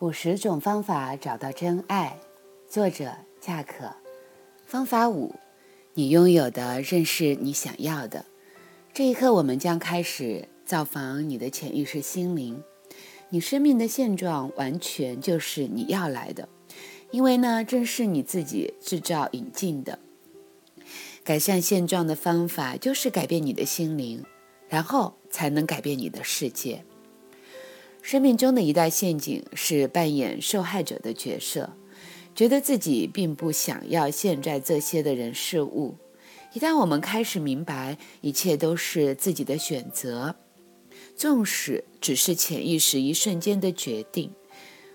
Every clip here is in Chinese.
五十种方法找到真爱，作者恰可。方法五，你拥有的正是你想要的。这一刻，我们将开始造访你的潜意识心灵。你生命的现状完全就是你要来的，因为呢，正是你自己制造引进的。改善现状的方法就是改变你的心灵，然后才能改变你的世界。生命中的一大陷阱是扮演受害者的角色，觉得自己并不想要现在这些的人事物。一旦我们开始明白一切都是自己的选择，纵使只是潜意识一瞬间的决定，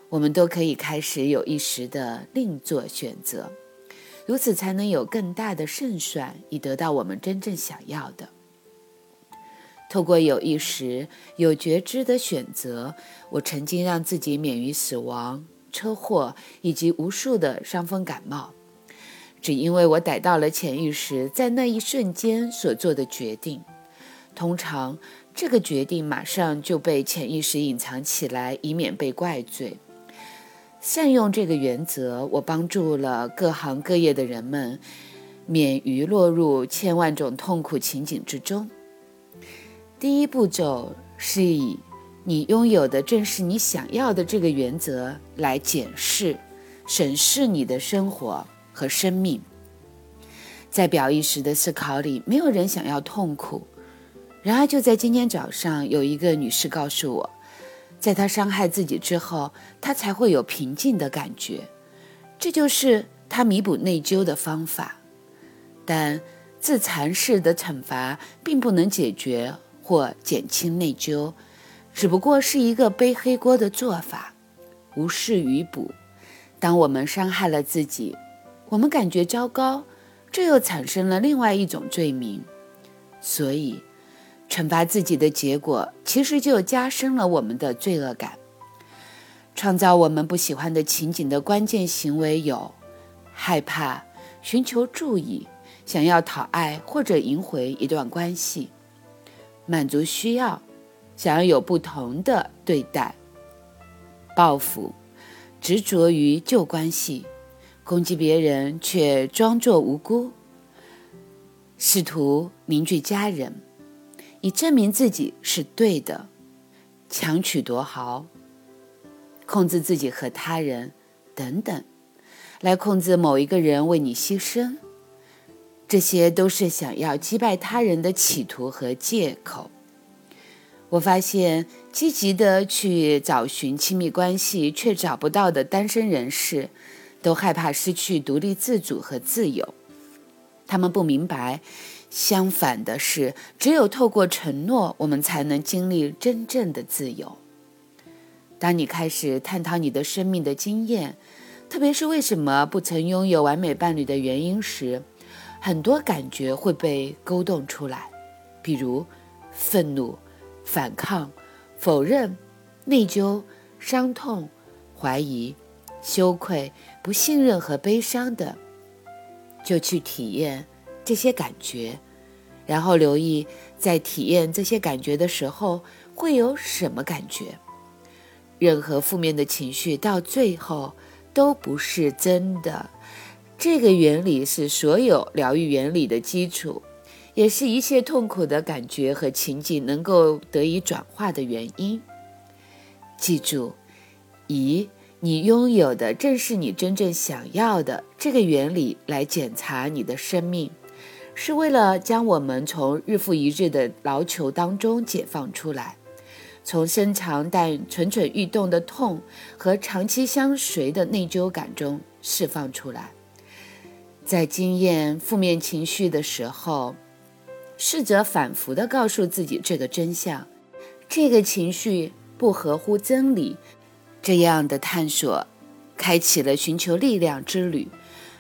我们都可以开始有意识的另做选择，如此才能有更大的胜算，以得到我们真正想要的。透过有意识、有觉知的选择，我曾经让自己免于死亡、车祸以及无数的伤风感冒，只因为我逮到了潜意识在那一瞬间所做的决定。通常，这个决定马上就被潜意识隐藏起来，以免被怪罪。善用这个原则，我帮助了各行各业的人们，免于落入千万种痛苦情景之中。第一步骤是以你拥有的正是你想要的这个原则来检视、审视你的生活和生命。在表意识的思考里，没有人想要痛苦。然而，就在今天早上，有一个女士告诉我，在她伤害自己之后，她才会有平静的感觉。这就是她弥补内疚的方法。但自残式的惩罚并不能解决。或减轻内疚，只不过是一个背黑锅的做法，无事于补。当我们伤害了自己，我们感觉糟糕，这又产生了另外一种罪名。所以，惩罚自己的结果，其实就加深了我们的罪恶感。创造我们不喜欢的情景的关键行为有：害怕、寻求注意、想要讨爱或者赢回一段关系。满足需要，想要有不同的对待，报复，执着于旧关系，攻击别人却装作无辜，试图凝聚家人，以证明自己是对的，强取夺豪，控制自己和他人等等，来控制某一个人为你牺牲。这些都是想要击败他人的企图和借口。我发现，积极的去找寻亲密关系却找不到的单身人士，都害怕失去独立自主和自由。他们不明白，相反的是，只有透过承诺，我们才能经历真正的自由。当你开始探讨你的生命的经验，特别是为什么不曾拥有完美伴侣的原因时，很多感觉会被勾动出来，比如愤怒、反抗、否认、内疚、伤痛、怀疑、羞愧、不信任和悲伤等。就去体验这些感觉，然后留意在体验这些感觉的时候会有什么感觉。任何负面的情绪到最后都不是真的。这个原理是所有疗愈原理的基础，也是一切痛苦的感觉和情景能够得以转化的原因。记住，以你拥有的正是你真正想要的这个原理来检查你的生命，是为了将我们从日复一日的劳求当中解放出来，从深长但蠢蠢欲动的痛和长期相随的内疚感中释放出来。在经验负面情绪的时候，试着反复地告诉自己这个真相：这个情绪不合乎真理。这样的探索，开启了寻求力量之旅。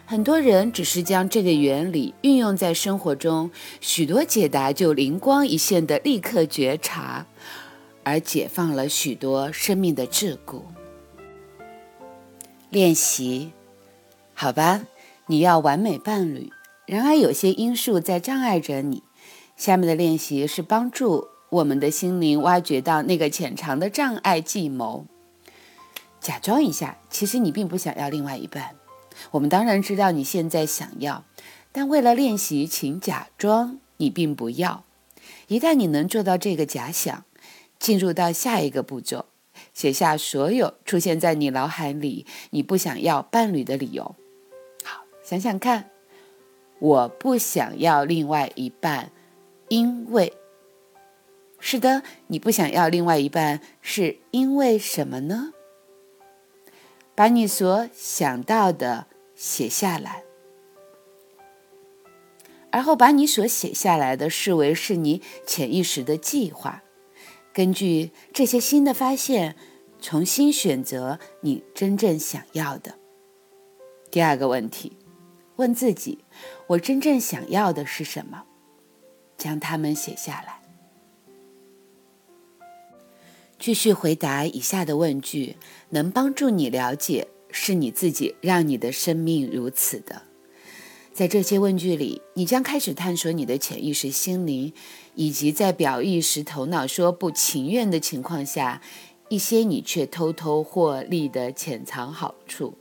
很多人只是将这个原理运用在生活中，许多解答就灵光一现的立刻觉察，而解放了许多生命的桎梏。练习，好吧。你要完美伴侣，然而有些因素在障碍着你。下面的练习是帮助我们的心灵挖掘到那个潜藏的障碍计谋。假装一下，其实你并不想要另外一半。我们当然知道你现在想要，但为了练习，请假装你并不要。一旦你能做到这个假想，进入到下一个步骤，写下所有出现在你脑海里你不想要伴侣的理由。想想看，我不想要另外一半，因为是的，你不想要另外一半是因为什么呢？把你所想到的写下来，而后把你所写下来的视为是你潜意识的计划。根据这些新的发现，重新选择你真正想要的。第二个问题，问自己：我真正想要的是什么？将它们写下来。继续回答以下的问句，能帮助你了解是你自己让你的生命如此的。在这些问句里，你将开始探索你的潜意识心灵，以及在表意识头脑说不情愿的情况下，一些你却偷偷获利的潜藏好处。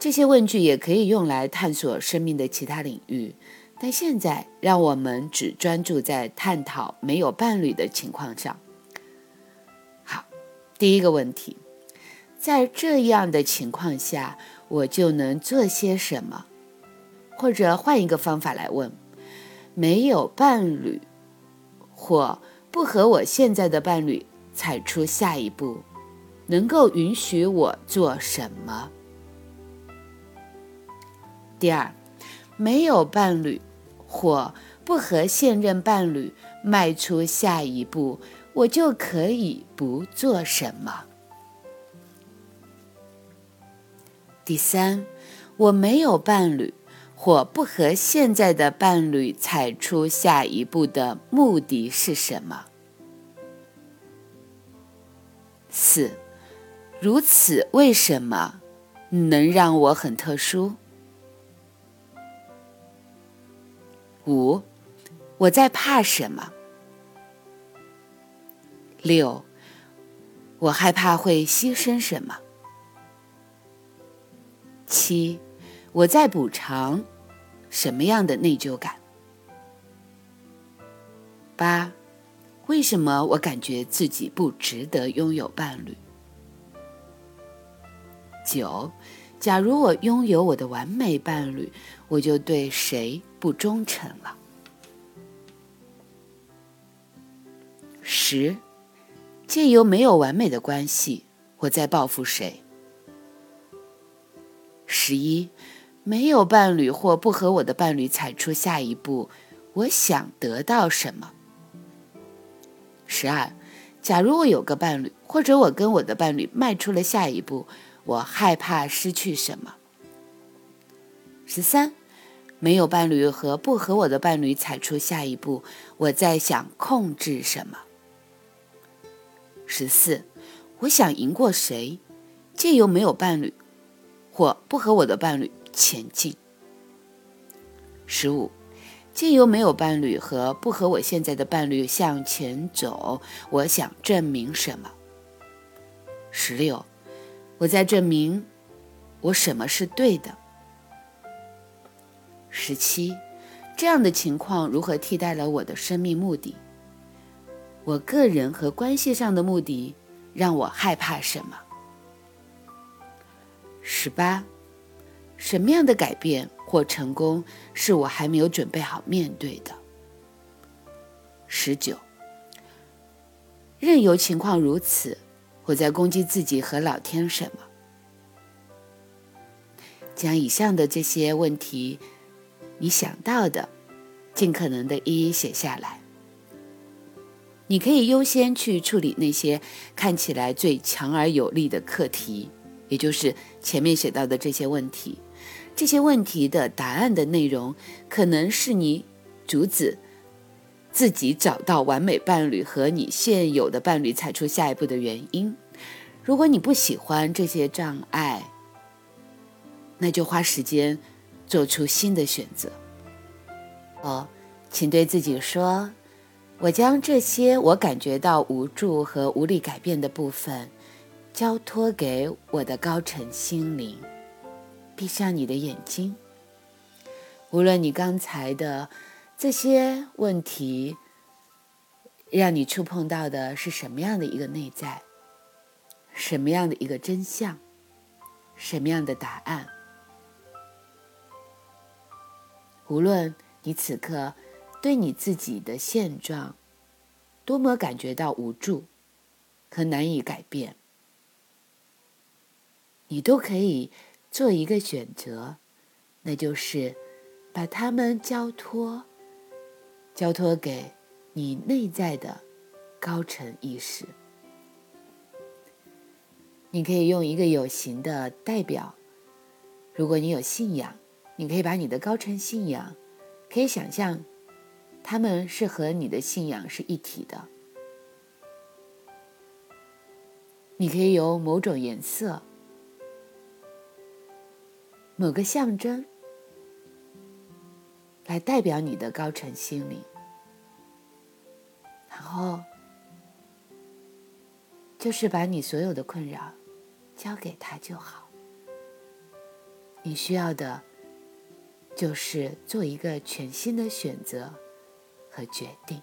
这些问句也可以用来探索生命的其他领域，但现在让我们只专注在探讨没有伴侣的情况上。好第一个问题，在这样的情况下，我就能做些什么？或者换一个方法来问：没有伴侣，或不和我现在的伴侣踩出下一步，能够允许我做什么？第二，没有伴侣，或不和现任伴侣迈出下一步。我就可以不做什么。第三，我没有伴侣，或不和现在的伴侣踩出下一步的目的是什么？四，如此为什么能让我很特殊？五，我在怕什么？六，我害怕会牺牲什么？七，我在补偿什么样的内疚感？八，为什么我感觉自己不值得拥有伴侣？九，假如我拥有我的完美伴侣，我就对谁不忠诚了？十。借由没有完美的关系，我在报复谁？十一，没有伴侣或不和我的伴侣踩出下一步，我想得到什么？十二，假如我有个伴侣，或者我跟我的伴侣迈出了下一步，我害怕失去什么？十三，没有伴侣和不和我的伴侣踩出下一步，我在想控制什么？十四，我想赢过谁？借由没有伴侣或不和我的伴侣前进。十五，借由没有伴侣和不和我现在的伴侣向前走，我想证明什么？十六，我在证明我什么是对的。十七，这样的情况如何替代了我的生命目的？我个人和关系上的目的让我害怕什么？十八，什么样的改变或成功是我还没有准备好面对的？十九，任由情况如此，我在攻击自己和老天什么？将以上的这些问题，你想到的，尽可能的一一写下来。你可以优先去处理那些看起来最强而有力的课题，也就是前面写到的这些问题。这些问题的答案的内容，可能是你阻止自己找到完美伴侣和你现有的伴侣踩出下一步的原因。如果你不喜欢这些障碍，那就花时间做出新的选择。哦，请对自己说。我将这些我感觉到无助和无力改变的部分，交托给我的高层心灵。闭上你的眼睛。无论你刚才的这些问题，让你触碰到的是什么样的一个内在，什么样的一个真相，什么样的答案？无论你此刻对你自己的现状多么感觉到无助和难以改变，你都可以做一个选择，那就是。把它们交托，交托给你内在的高层意识。你可以用一个有形的代表。如果你有信仰，你可以把你的高层信仰，可以想象，他们是和你的信仰是一体的。你可以有某种颜色，某个象征。来代表你的高层心灵，然后就是把你所有的困扰交给他就好。你需要的，就是做一个全新的选择和决定。